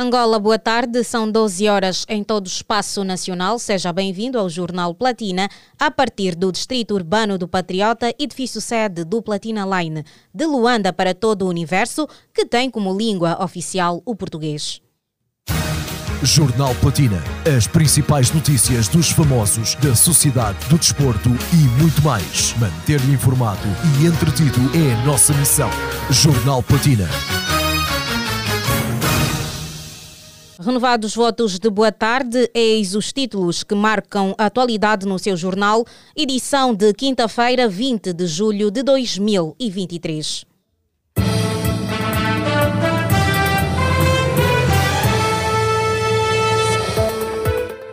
Angola, boa tarde. São 12 horas em todo o espaço nacional. Seja bem-vindo ao Jornal Platina, a partir do Distrito Urbano do Patriota, edifício sede do Platina Line, de Luanda para todo o universo, que tem como língua oficial o português. Jornal Platina. As principais notícias dos famosos, da sociedade, do desporto e muito mais. Manter-lhe informado e entretido é a nossa missão. Jornal Platina. Renovados votos de boa tarde, eis os títulos que marcam a atualidade no seu jornal, edição de quinta-feira, 20 de julho de 2023.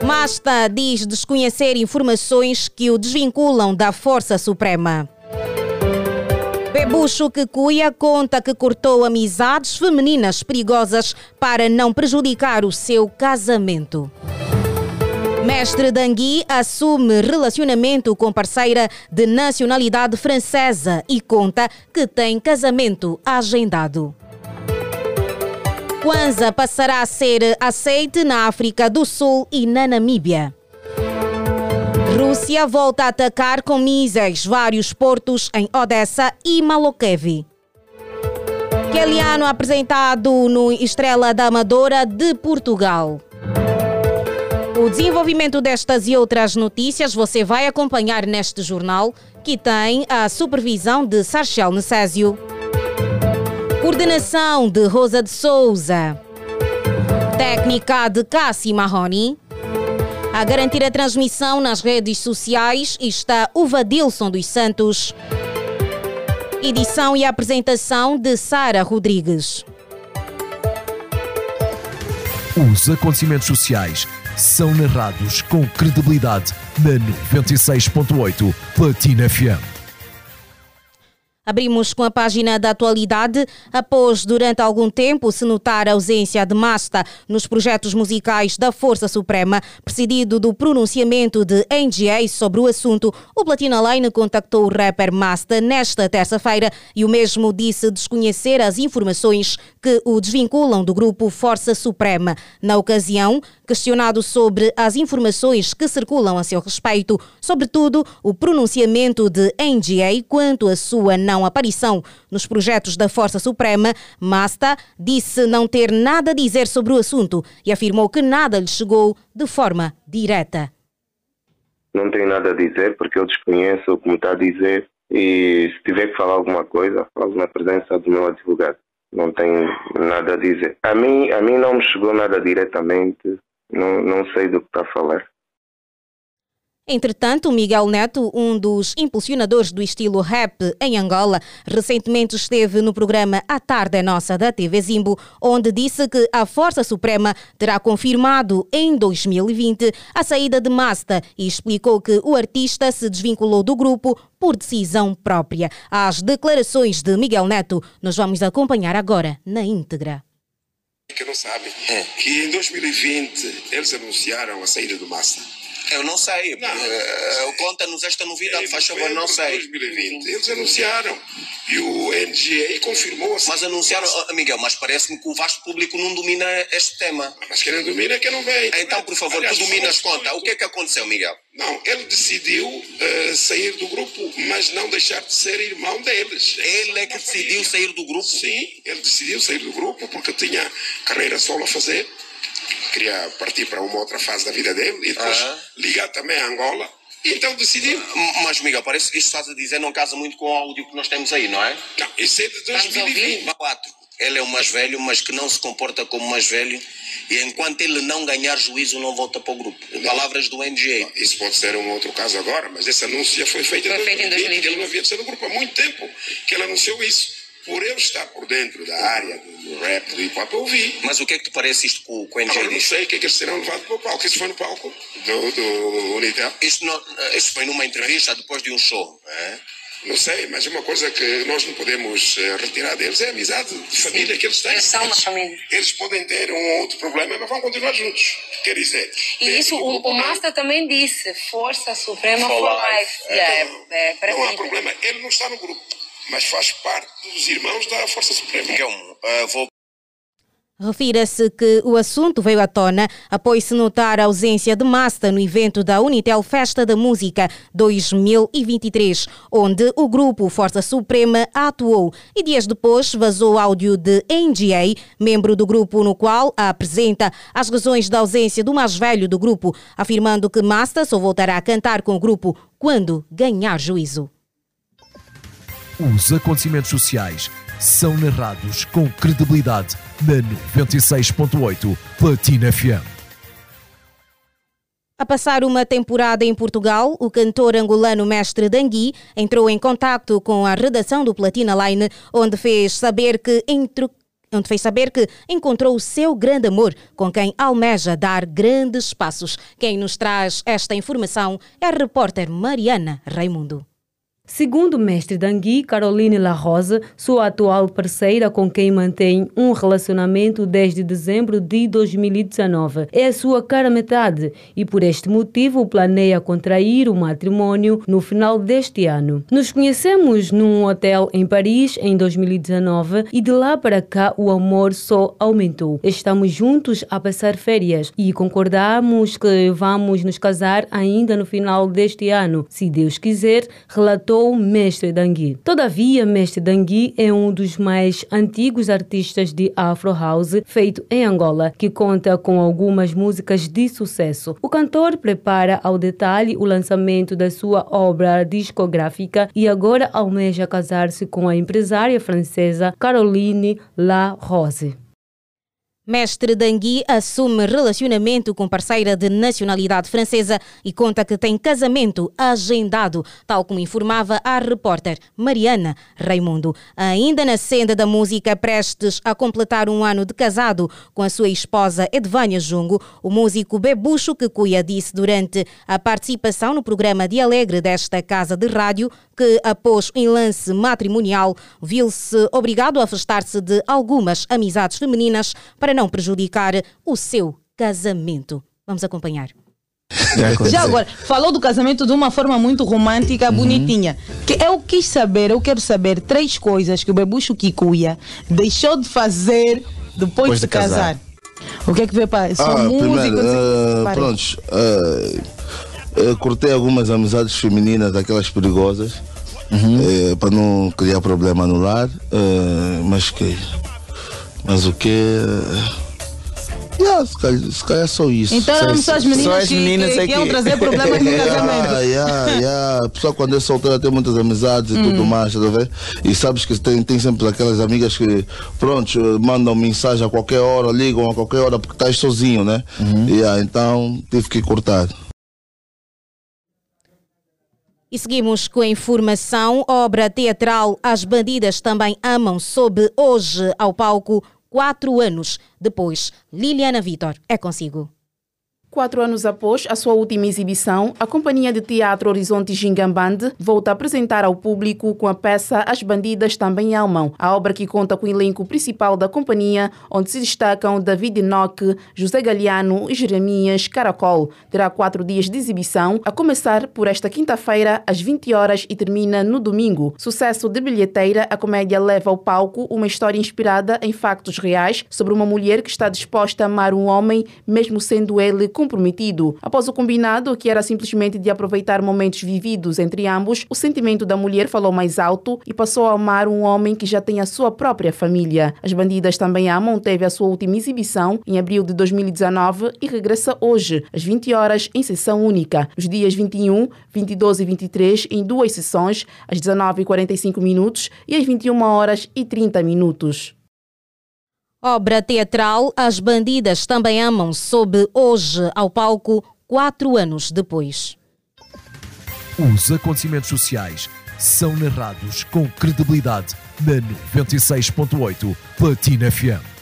Masta diz desconhecer informações que o desvinculam da Força Suprema. Bebucho que cuia conta que cortou amizades femininas perigosas para não prejudicar o seu casamento. Mestre Dangui assume relacionamento com parceira de nacionalidade francesa e conta que tem casamento agendado. Kwanzaa passará a ser aceite na África do Sul e na Namíbia. Rússia volta a atacar com mísseis vários portos em Odessa e Malokevi. Keliano apresentado no Estrela da Amadora de Portugal. O desenvolvimento destas e outras notícias você vai acompanhar neste jornal, que tem a supervisão de Sarchel Necésio. Coordenação de Rosa de Souza. Técnica de Cassi Marroni. A garantir a transmissão nas redes sociais está o Vadilson dos Santos. Edição e apresentação de Sara Rodrigues. Os acontecimentos sociais são narrados com credibilidade na 96.8 Platina FM. Abrimos com a página da atualidade. Após, durante algum tempo, se notar a ausência de Masta nos projetos musicais da Força Suprema, precedido do pronunciamento de NGA sobre o assunto, o Platina Line contactou o rapper Masta nesta terça-feira e o mesmo disse desconhecer as informações que o desvinculam do grupo Força Suprema. Na ocasião, questionado sobre as informações que circulam a seu respeito, sobretudo o pronunciamento de NGA quanto à sua não não aparição nos projetos da Força Suprema, Masta disse não ter nada a dizer sobre o assunto e afirmou que nada lhe chegou de forma direta. Não tenho nada a dizer porque eu desconheço como está a dizer e se tiver que falar alguma coisa, falo na presença do meu advogado. Não tenho nada a dizer. A mim, a mim não me chegou nada diretamente, não, não sei do que está a falar. Entretanto, Miguel Neto, um dos impulsionadores do estilo rap em Angola, recentemente esteve no programa A Tarde é Nossa da TV Zimbo, onde disse que a Força Suprema terá confirmado em 2020 a saída de Masta e explicou que o artista se desvinculou do grupo por decisão própria. As declarações de Miguel Neto nós vamos acompanhar agora na íntegra que não sabem que em 2020 eles anunciaram a saída do Massa. Eu não sei. Não. Uh, Conta-nos esta novidade, faz favor, não sei. 2020, eles anunciaram. E o NGA confirmou. Mas anunciaram, oh, Miguel, mas parece-me que o vasto público não domina este tema. Mas quem não domina é quem não vem. Então, por favor, Aliás, tu dominas conta. O que é que aconteceu, Miguel? Não, ele decidiu uh, sair do grupo, mas não deixar de ser irmão deles. Ele é que decidiu sair do grupo? Sim, ele decidiu sair do grupo porque tinha carreira solo a fazer queria partir para uma outra fase da vida dele e depois uhum. ligar também a Angola. Então decidi. Mas, Miguel, parece que isto estás a dizer não casa muito com o áudio que nós temos aí, não é? Não, isso é de 2020. Quatro. Ele é o mais velho, mas que não se comporta como mais velho. E enquanto ele não ganhar juízo, não volta para o grupo. Não. Palavras do NGA. Isso pode ser um outro caso agora, mas esse anúncio já foi feito foi em 2020. Feito em 2020. Ele não havia de ser no grupo há muito tempo que ele anunciou isso por eu estar por dentro da área do rap, do hip hop, eu ouvi. Mas o que é que te parece isto com, com o NJ? Eu não sei o que é que eles serão levados para o palco. Isso foi no palco do, do Unitel. Isto, não, isto foi numa entrevista depois de um show, é? Não sei, mas é uma coisa que nós não podemos uh, retirar deles. É a amizade de família Sim. que eles têm. Eles são uma família. Eles podem ter um outro problema, mas vão continuar juntos. Quer dizer. E isso o, o Master também disse: Força Suprema for, for Life. life. É, yeah, é, é, não há problema. Ele não está no grupo mas faz parte dos irmãos da Força Suprema. Uh, vou Refira-se que o assunto veio à tona após se notar a ausência de Masta no evento da Unitel Festa da Música 2023, onde o grupo Força Suprema atuou e dias depois vazou áudio de NGA, membro do grupo no qual apresenta as razões da ausência do mais velho do grupo, afirmando que Masta só voltará a cantar com o grupo quando ganhar juízo. Os acontecimentos sociais são narrados com credibilidade na 96.8 Platina FM. A passar uma temporada em Portugal, o cantor angolano Mestre Dangui entrou em contato com a redação do Platina Line, onde fez saber que entre onde fez saber que encontrou o seu grande amor, com quem almeja dar grandes passos. Quem nos traz esta informação é a repórter Mariana Raimundo. Segundo o mestre Dangui, Caroline La Rosa, sua atual parceira com quem mantém um relacionamento desde dezembro de 2019, é a sua cara metade e por este motivo planeia contrair o matrimônio no final deste ano. Nos conhecemos num hotel em Paris em 2019 e de lá para cá o amor só aumentou. Estamos juntos a passar férias e concordamos que vamos nos casar ainda no final deste ano, se Deus quiser, relatou o Mestre Dangui. Todavia, Mestre Dangui é um dos mais antigos artistas de Afro House feito em Angola, que conta com algumas músicas de sucesso. O cantor prepara ao detalhe o lançamento da sua obra discográfica e agora almeja casar-se com a empresária francesa Caroline La Rose. Mestre Dangui assume relacionamento com parceira de nacionalidade francesa e conta que tem casamento agendado, tal como informava a repórter Mariana Raimundo. Ainda na senda da música, prestes a completar um ano de casado com a sua esposa Edvânia Jungo, o músico Bebucho que Cuia disse durante a participação no programa de Alegre desta casa de rádio que, após o enlace matrimonial, viu-se obrigado a afastar-se de algumas amizades femininas para não prejudicar o seu casamento. Vamos acompanhar. Já agora, falou do casamento de uma forma muito romântica, uhum. bonitinha. Que eu quis saber, eu quero saber três coisas que o Bebucho Kikuya deixou de fazer depois, depois de, de casar. casar. O que é que veio para. Sou ah, músico, primeiro, uh, prontos. Uh, cortei algumas amizades femininas, daquelas perigosas, uhum. uh, para não criar problema no lar. mas que. Mas o que. Yeah, se, calhar, se calhar só isso. Então eram só as meninas, só as meninas que, que, que iam trazer problemas no casamento. Yeah, yeah, yeah. Pessoal, quando é solteira tem muitas amizades e hum. tudo mais, tá? E sabes que tem, tem sempre aquelas amigas que, pronto, mandam mensagem a qualquer hora, ligam a qualquer hora porque estás sozinho, né? Uhum. Yeah, então tive que cortar. E seguimos com a informação. Obra teatral As Bandidas Também Amam sob hoje ao palco quatro anos depois. Liliana Vitor, é consigo. Quatro anos após a sua última exibição, a companhia de teatro Horizonte Gingambande volta a apresentar ao público com a peça As Bandidas Também Amam, a obra que conta com o elenco principal da companhia, onde se destacam David Enoch, José Galeano e Jeremias Caracol. Terá quatro dias de exibição, a começar por esta quinta-feira, às 20 horas e termina no domingo. Sucesso de bilheteira, a comédia leva ao palco uma história inspirada em factos reais sobre uma mulher que está disposta a amar um homem, mesmo sendo ele comprometido. Após o combinado, que era simplesmente de aproveitar momentos vividos entre ambos, o sentimento da mulher falou mais alto e passou a amar um homem que já tem a sua própria família. As Bandidas também amam teve a sua última exibição em abril de 2019 e regressa hoje, às 20 horas, em sessão única, nos dias 21, 22 e 23, em duas sessões, às 19h45 minutos e às 21 horas e 30 minutos. Obra teatral As Bandidas Também Amam, sob hoje ao palco, quatro anos depois. Os acontecimentos sociais são narrados com credibilidade na 96.8 Platina FM.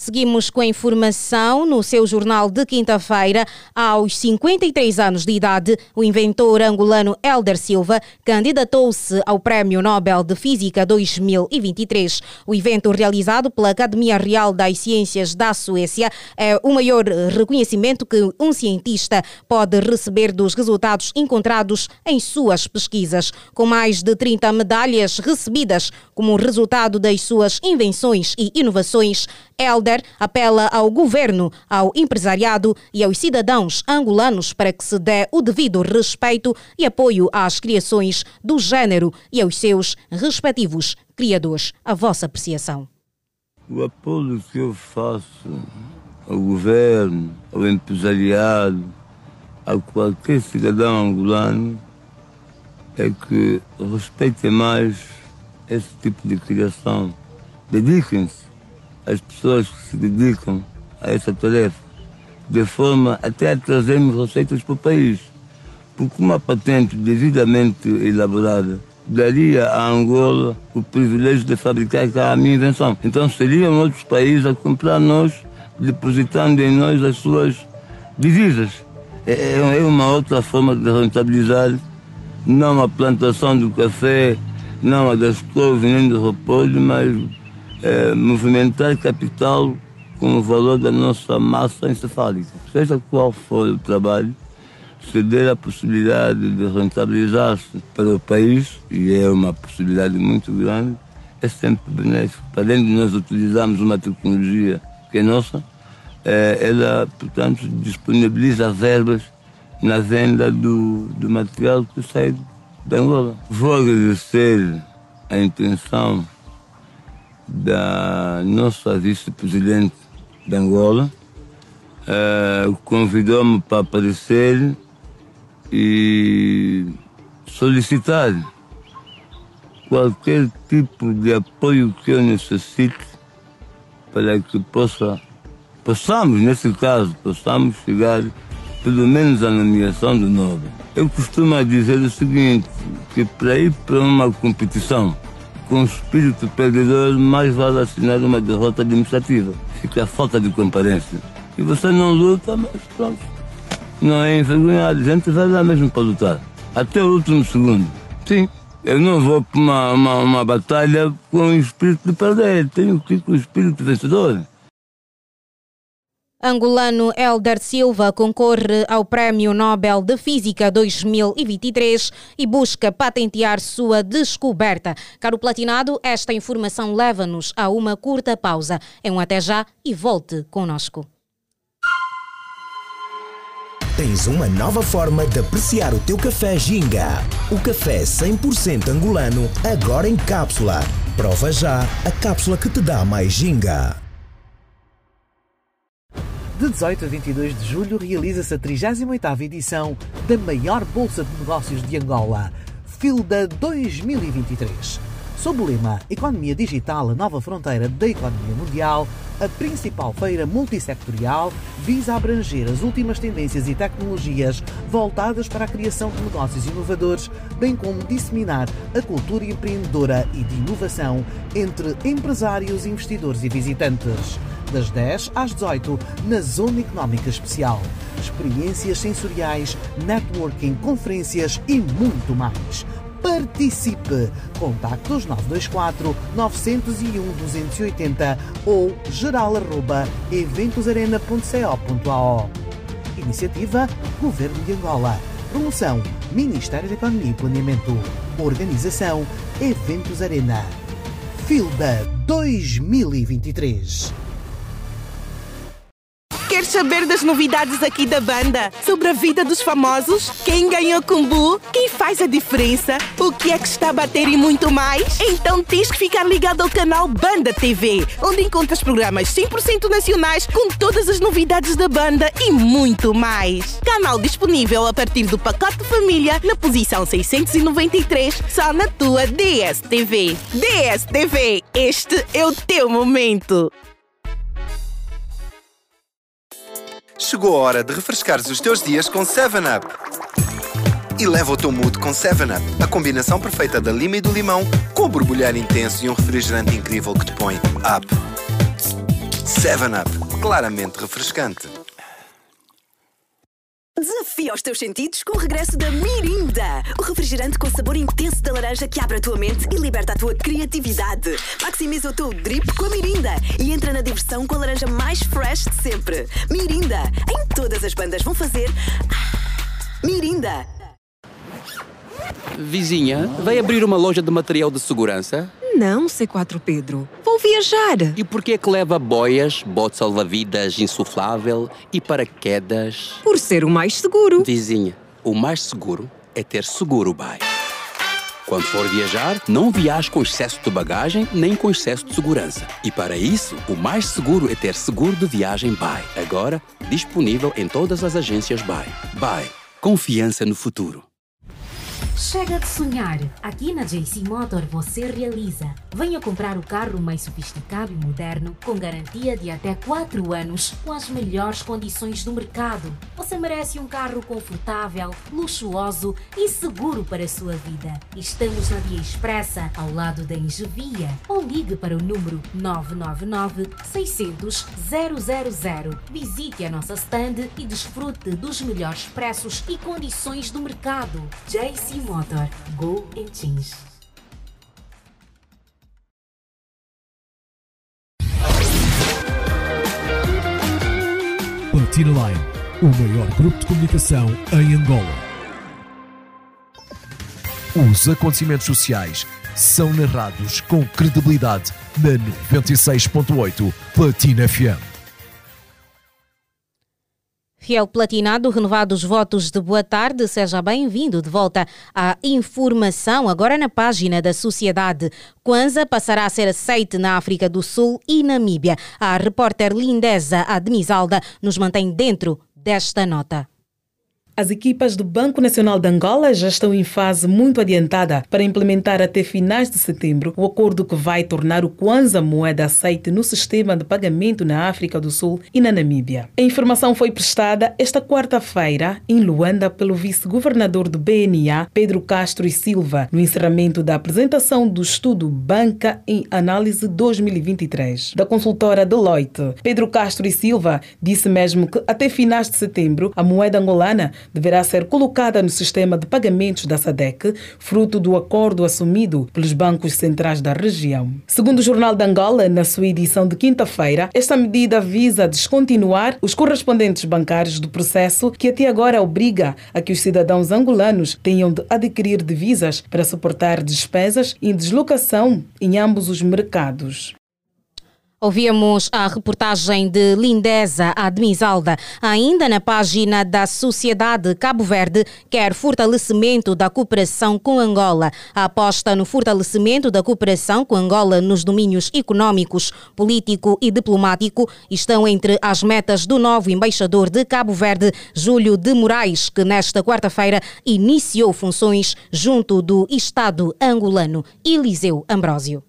Seguimos com a informação. No seu jornal de quinta-feira, aos 53 anos de idade, o inventor angolano Elder Silva candidatou-se ao Prémio Nobel de Física 2023. O evento realizado pela Academia Real das Ciências da Suécia é o maior reconhecimento que um cientista pode receber dos resultados encontrados em suas pesquisas. Com mais de 30 medalhas recebidas como resultado das suas invenções e inovações, Elder apela ao governo, ao empresariado e aos cidadãos angolanos para que se dê o devido respeito e apoio às criações do gênero e aos seus respectivos criadores. A vossa apreciação. O apoio que eu faço ao governo, ao empresariado, a qualquer cidadão angolano é que respeitem mais esse tipo de criação. Dediquem-se as pessoas que se dedicam a essa tarefa, de forma até a trazermos receitas para o país. Porque uma patente devidamente elaborada daria a Angola o privilégio de fabricar a minha invenção. Então seriam outros países a comprar nós, depositando em nós as suas divisas. É, é, uma outra forma de rentabilizar não a plantação do café, não a das couves nem do repolho, mas é, movimentar capital com o valor da nossa massa encefálica. Seja qual for o trabalho, se der a possibilidade de rentabilizar-se para o país, e é uma possibilidade muito grande, é sempre benéfico. Além de nós utilizarmos uma tecnologia que é nossa, é, ela, portanto, disponibiliza verbas na venda do, do material que sai da Angola. Vou agradecer a intenção da nossa vice-presidente de Angola, uh, convidou-me para aparecer e solicitar qualquer tipo de apoio que eu necessite para que possa, possamos, nesse caso, possamos chegar pelo menos à nomeação do Nobel. Eu costumo dizer o seguinte, que para ir para uma competição com espírito perdedor, mais vale assinar uma derrota administrativa. Fica a falta de comparência. E você não luta, mas pronto. Não é envergonhado. A gente vai lá mesmo para lutar. Até o último segundo. Sim. Eu não vou para uma, uma, uma batalha com o espírito de perder. Tenho que ir com o espírito vencedor. Angolano Elder Silva concorre ao Prémio Nobel de Física 2023 e busca patentear sua descoberta. Caro Platinado, esta informação leva-nos a uma curta pausa. É um até já e volte conosco. Tens uma nova forma de apreciar o teu café Ginga. O café 100% angolano, agora em cápsula. Prova já a cápsula que te dá mais Ginga. De 18 a 22 de julho realiza-se a 38ª edição da maior Bolsa de Negócios de Angola, FILDA 2023. Sob o lema Economia Digital, a nova fronteira da economia mundial, a principal feira multissectorial visa abranger as últimas tendências e tecnologias voltadas para a criação de negócios inovadores, bem como disseminar a cultura empreendedora e de inovação entre empresários, investidores e visitantes das 10 às 18, na Zona Económica Especial. Experiências sensoriais, networking, conferências e muito mais. Participe! Contactos 924 901 280 ou geral.eventosarena.co.ao Iniciativa Governo de Angola. Promoção Ministério da Economia e Planeamento. Organização Eventos Arena. Filda 2023 saber das novidades aqui da banda? Sobre a vida dos famosos? Quem ganhou Kumbu? Quem faz a diferença? O que é que está a bater e muito mais? Então tens que ficar ligado ao canal Banda TV, onde encontras programas 100% nacionais com todas as novidades da banda e muito mais. Canal disponível a partir do pacote família na posição 693, só na tua DSTV. DSTV, este é o teu momento. Chegou a hora de refrescares os teus dias com 7-Up. E leva o teu mood com 7-Up, a combinação perfeita da lima e do limão, com o borbulhar intenso e um refrigerante incrível que te põe up. 7up, claramente refrescante. Desafia os teus sentidos com o regresso da Mirinda, o refrigerante com sabor intenso da laranja que abre a tua mente e liberta a tua criatividade. Maximiza o teu drip com a Mirinda e entra na diversão com a laranja mais fresh de sempre. Mirinda, em todas as bandas vão fazer. Mirinda. Vizinha, vai abrir uma loja de material de segurança? Não, C4 Pedro. Viajar. E por que é que leva boias, bote salva-vidas insuflável e paraquedas? Por ser o mais seguro. Vizinha, o mais seguro é ter seguro, bai. Quando for viajar, não viaje com excesso de bagagem nem com excesso de segurança. E para isso, o mais seguro é ter seguro de viagem BAI. Agora, disponível em todas as agências BAI. BAI. Confiança no futuro. Chega de sonhar! Aqui na JC Motor você realiza. Venha comprar o carro mais sofisticado e moderno, com garantia de até 4 anos, com as melhores condições do mercado. Você merece um carro confortável, luxuoso e seguro para a sua vida. Estamos na Via Expressa, ao lado da Engevia. Ou ligue para o número 999 600 000. Visite a nossa stand e desfrute dos melhores preços e condições do mercado. JC Motor. Go and change. Platina Line, o maior grupo de comunicação em Angola. Os acontecimentos sociais são narrados com credibilidade na 96.8 Platina FM. Fiel Platinado, renovados votos de boa tarde, seja bem-vindo de volta à informação, agora na página da Sociedade. Kwanza passará a ser aceite na África do Sul e Namíbia. A repórter lindesa Admisalda nos mantém dentro desta nota. As equipas do Banco Nacional de Angola já estão em fase muito adiantada para implementar até finais de setembro o acordo que vai tornar o Kwanza moeda aceite no sistema de pagamento na África do Sul e na Namíbia. A informação foi prestada esta quarta-feira em Luanda pelo vice-governador do BNA, Pedro Castro e Silva, no encerramento da apresentação do estudo Banca em Análise 2023 da consultora Deloitte. Pedro Castro e Silva disse mesmo que até finais de setembro a moeda angolana deverá ser colocada no sistema de pagamentos da SADEC, fruto do acordo assumido pelos bancos centrais da região. Segundo o Jornal de Angola, na sua edição de quinta-feira, esta medida visa descontinuar os correspondentes bancários do processo que até agora obriga a que os cidadãos angolanos tenham de adquirir divisas para suportar despesas em deslocação em ambos os mercados. Ouvíamos a reportagem de Lindesa Admisalda. Ainda na página da Sociedade Cabo Verde, quer fortalecimento da cooperação com Angola. A aposta no fortalecimento da cooperação com Angola nos domínios econômicos, político e diplomático estão entre as metas do novo embaixador de Cabo Verde, Júlio de Moraes, que nesta quarta-feira iniciou funções junto do Estado angolano. Eliseu Ambrósio.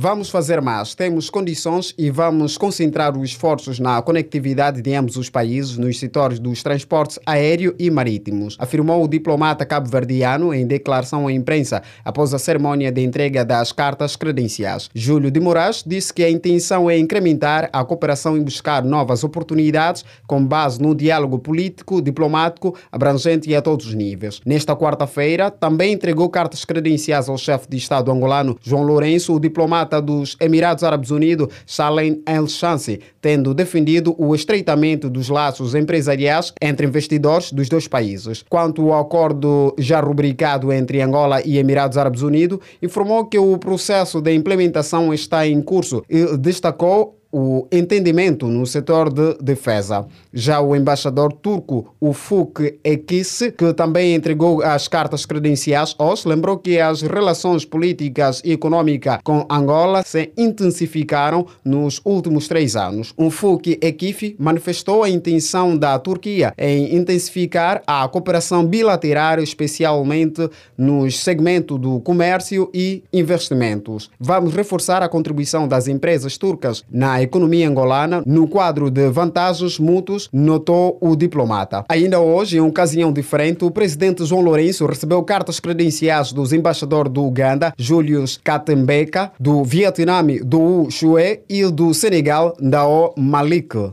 Vamos fazer mais. Temos condições e vamos concentrar os esforços na conectividade de ambos os países nos setores dos transportes aéreo e marítimos, afirmou o diplomata cabo-verdiano em declaração à imprensa após a cerimônia de entrega das cartas credenciais. Júlio de Moraes disse que a intenção é incrementar a cooperação e buscar novas oportunidades com base no diálogo político, diplomático, abrangente e a todos os níveis. Nesta quarta-feira, também entregou cartas credenciais ao chefe de Estado angolano João Lourenço, o diplomata dos Emirados Árabes Unidos, Salem El-Shansi, tendo defendido o estreitamento dos laços empresariais entre investidores dos dois países. Quanto ao acordo já rubricado entre Angola e Emirados Árabes Unidos, informou que o processo de implementação está em curso e destacou o entendimento no setor de defesa. Já o embaixador turco Ufuk Ekis, que também entregou as cartas credenciais hoje, lembrou que as relações políticas e econômicas com Angola se intensificaram nos últimos três anos. Ufuk Ekif manifestou a intenção da Turquia em intensificar a cooperação bilateral, especialmente nos segmentos do comércio e investimentos. Vamos reforçar a contribuição das empresas turcas na economia angolana no quadro de vantagens mútuos, notou o diplomata. Ainda hoje, em ocasião diferente, o presidente João Lourenço recebeu cartas credenciais dos embaixadores do Uganda, Julius Katembeka, do Vietnã, do Xue e do Senegal, Dao Malik.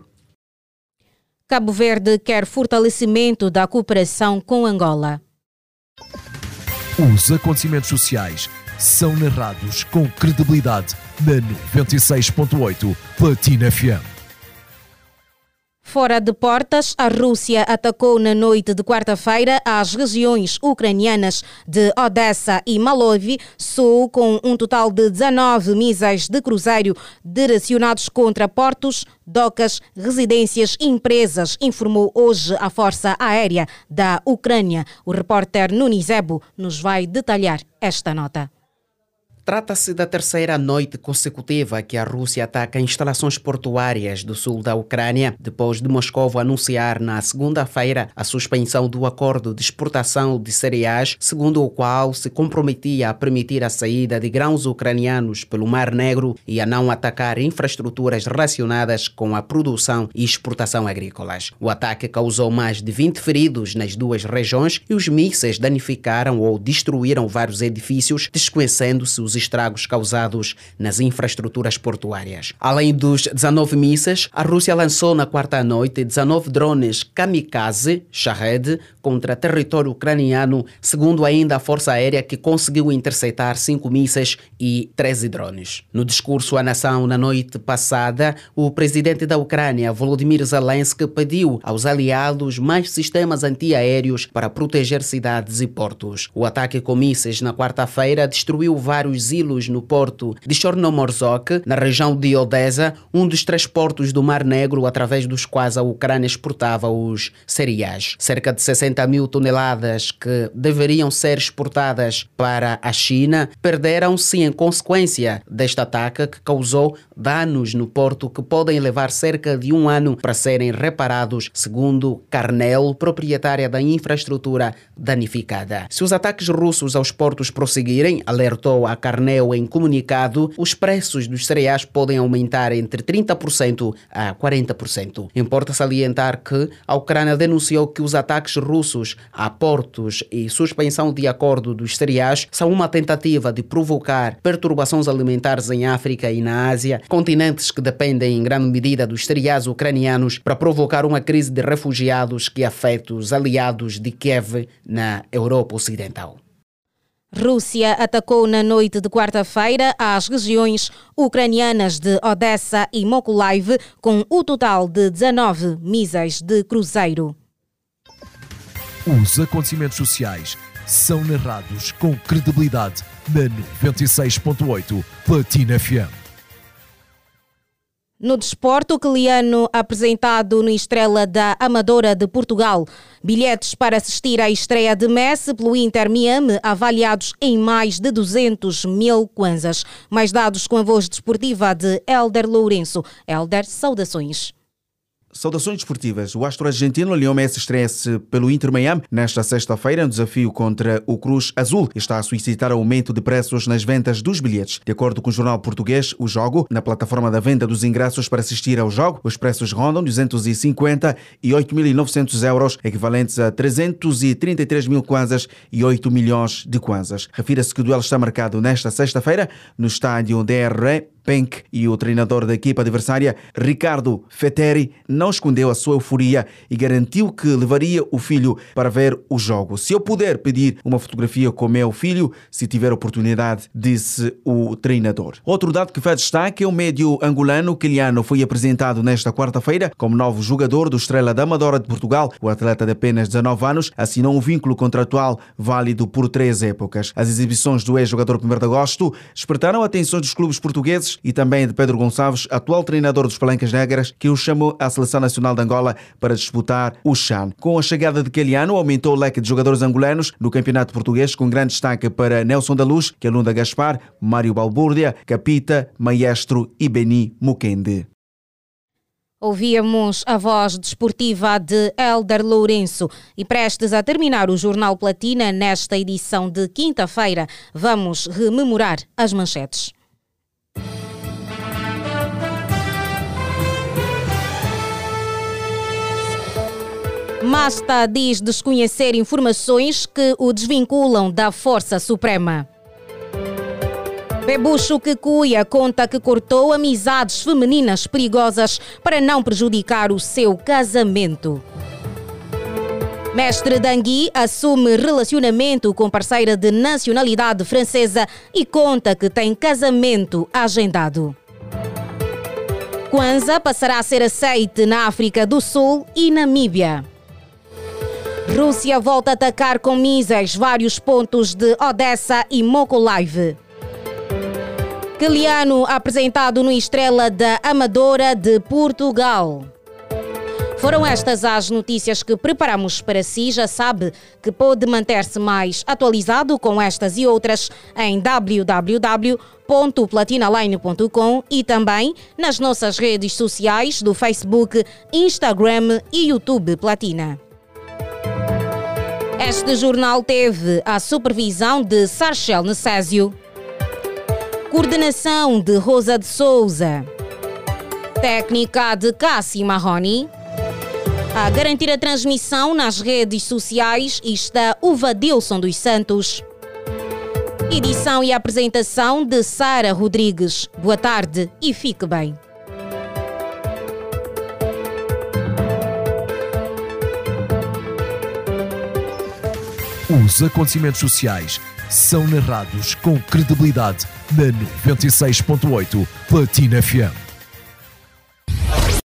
Cabo Verde quer fortalecimento da cooperação com Angola. Os acontecimentos sociais são narrados com credibilidade na 96.8 Platina FM. Fora de portas, a Rússia atacou na noite de quarta-feira as regiões ucranianas de Odessa e Malovy Sul, com um total de 19 mísseis de cruzeiro direcionados contra portos, docas, residências e empresas, informou hoje a Força Aérea da Ucrânia. O repórter Nunizebo nos vai detalhar esta nota. Trata-se da terceira noite consecutiva que a Rússia ataca instalações portuárias do sul da Ucrânia, depois de Moscou anunciar na segunda-feira a suspensão do acordo de exportação de cereais, segundo o qual se comprometia a permitir a saída de grãos ucranianos pelo Mar Negro e a não atacar infraestruturas relacionadas com a produção e exportação agrícolas. O ataque causou mais de 20 feridos nas duas regiões e os mísseis danificaram ou destruíram vários edifícios, desconhecendo-se os estragos causados nas infraestruturas portuárias. Além dos 19 mísseis, a Rússia lançou na quarta noite 19 drones kamikaze Shahed contra território ucraniano, segundo ainda a Força Aérea que conseguiu interceptar cinco mísseis e 13 drones. No discurso à nação na noite passada, o presidente da Ucrânia, Volodymyr Zelensky, pediu aos aliados mais sistemas antiaéreos para proteger cidades e portos. O ataque com mísseis na quarta-feira destruiu vários ilos no porto de Chornomorzok, na região de Odessa, um dos três portos do Mar Negro através dos quais a Ucrânia exportava os cereais. Cerca de 60 mil toneladas que deveriam ser exportadas para a China perderam-se em consequência deste ataque que causou danos no porto que podem levar cerca de um ano para serem reparados, segundo Carnel, proprietária da infraestrutura danificada. Se os ataques russos aos portos prosseguirem, alertou a Carnel em comunicado, os preços dos cereais podem aumentar entre 30% a 40%. Importa salientar que a Ucrânia denunciou que os ataques russos a portos e suspensão de acordo dos cereais são uma tentativa de provocar perturbações alimentares em África e na Ásia, continentes que dependem em grande medida dos cereais ucranianos para provocar uma crise de refugiados que afeta os aliados de Kiev na Europa Ocidental. Rússia atacou na noite de quarta-feira as regiões ucranianas de Odessa e Mokulaiv com o total de 19 mísseis de cruzeiro. Os acontecimentos sociais são narrados com credibilidade na 96.8 Platina FM. No desporto, Kiliano apresentado no Estrela da Amadora de Portugal. Bilhetes para assistir à estreia de Messi pelo Inter Miami avaliados em mais de 200 mil kwanzas. Mais dados com a voz desportiva de Elder Lourenço. Elder, saudações. Saudações desportivas. O astro argentino Lionel Messi estreia-se pelo Inter Miami nesta sexta-feira no desafio contra o Cruz Azul. Está a solicitar aumento de preços nas vendas dos bilhetes. De acordo com o jornal português O Jogo, na plataforma da venda dos ingressos para assistir ao jogo, os preços rondam 250 e 8.900 euros, equivalentes a 333 mil kwanzas e 8 milhões de kwanzas. Refira-se que o duelo está marcado nesta sexta-feira no estádio DRE Penk e o treinador da equipa adversária, Ricardo Fetteri, não escondeu a sua euforia e garantiu que levaria o filho para ver o jogo. Se eu puder pedir uma fotografia com meu filho, se tiver oportunidade, disse o treinador. Outro dado que faz destaque é o médio angolano Kiliano foi apresentado nesta quarta-feira como novo jogador do Estrela da Amadora de Portugal. O atleta de apenas 19 anos assinou um vínculo contratual válido por três épocas. As exibições do ex-jogador 1 de agosto despertaram a atenção dos clubes portugueses e também de Pedro Gonçalves, atual treinador dos Palancas Negras, que o chamou à Seleção Nacional de Angola para disputar o Chan. Com a chegada de Caliano, aumentou o leque de jogadores angolanos no Campeonato Português, com grande destaque para Nelson da Luz, Calunda Gaspar, Mário Balbúrdia, Capita, Maestro e Beni Mukende. Ouvíamos a voz desportiva de Elder Lourenço e prestes a terminar o Jornal Platina nesta edição de quinta-feira, vamos rememorar as manchetes. Masta diz desconhecer informações que o desvinculam da Força Suprema. Bebucho Kikuya conta que cortou amizades femininas perigosas para não prejudicar o seu casamento. Mestre Dangui assume relacionamento com parceira de nacionalidade francesa e conta que tem casamento agendado. Kwanzaa passará a ser aceite na África do Sul e Namíbia. Rússia volta a atacar com mísseis vários pontos de Odessa e Mokolaiv. Kiliano apresentado no Estrela da Amadora de Portugal. Foram estas as notícias que preparamos para si. Já sabe que pode manter-se mais atualizado com estas e outras em www.platinaline.com e também nas nossas redes sociais do Facebook, Instagram e YouTube Platina. Este jornal teve a supervisão de Sarchel Necésio. Coordenação de Rosa de Souza. Técnica de Cassi Marroni. A garantir a transmissão nas redes sociais está o Vadilson dos Santos. Edição e apresentação de Sara Rodrigues. Boa tarde e fique bem. Os acontecimentos sociais são narrados com credibilidade na 96.8 Platina FM.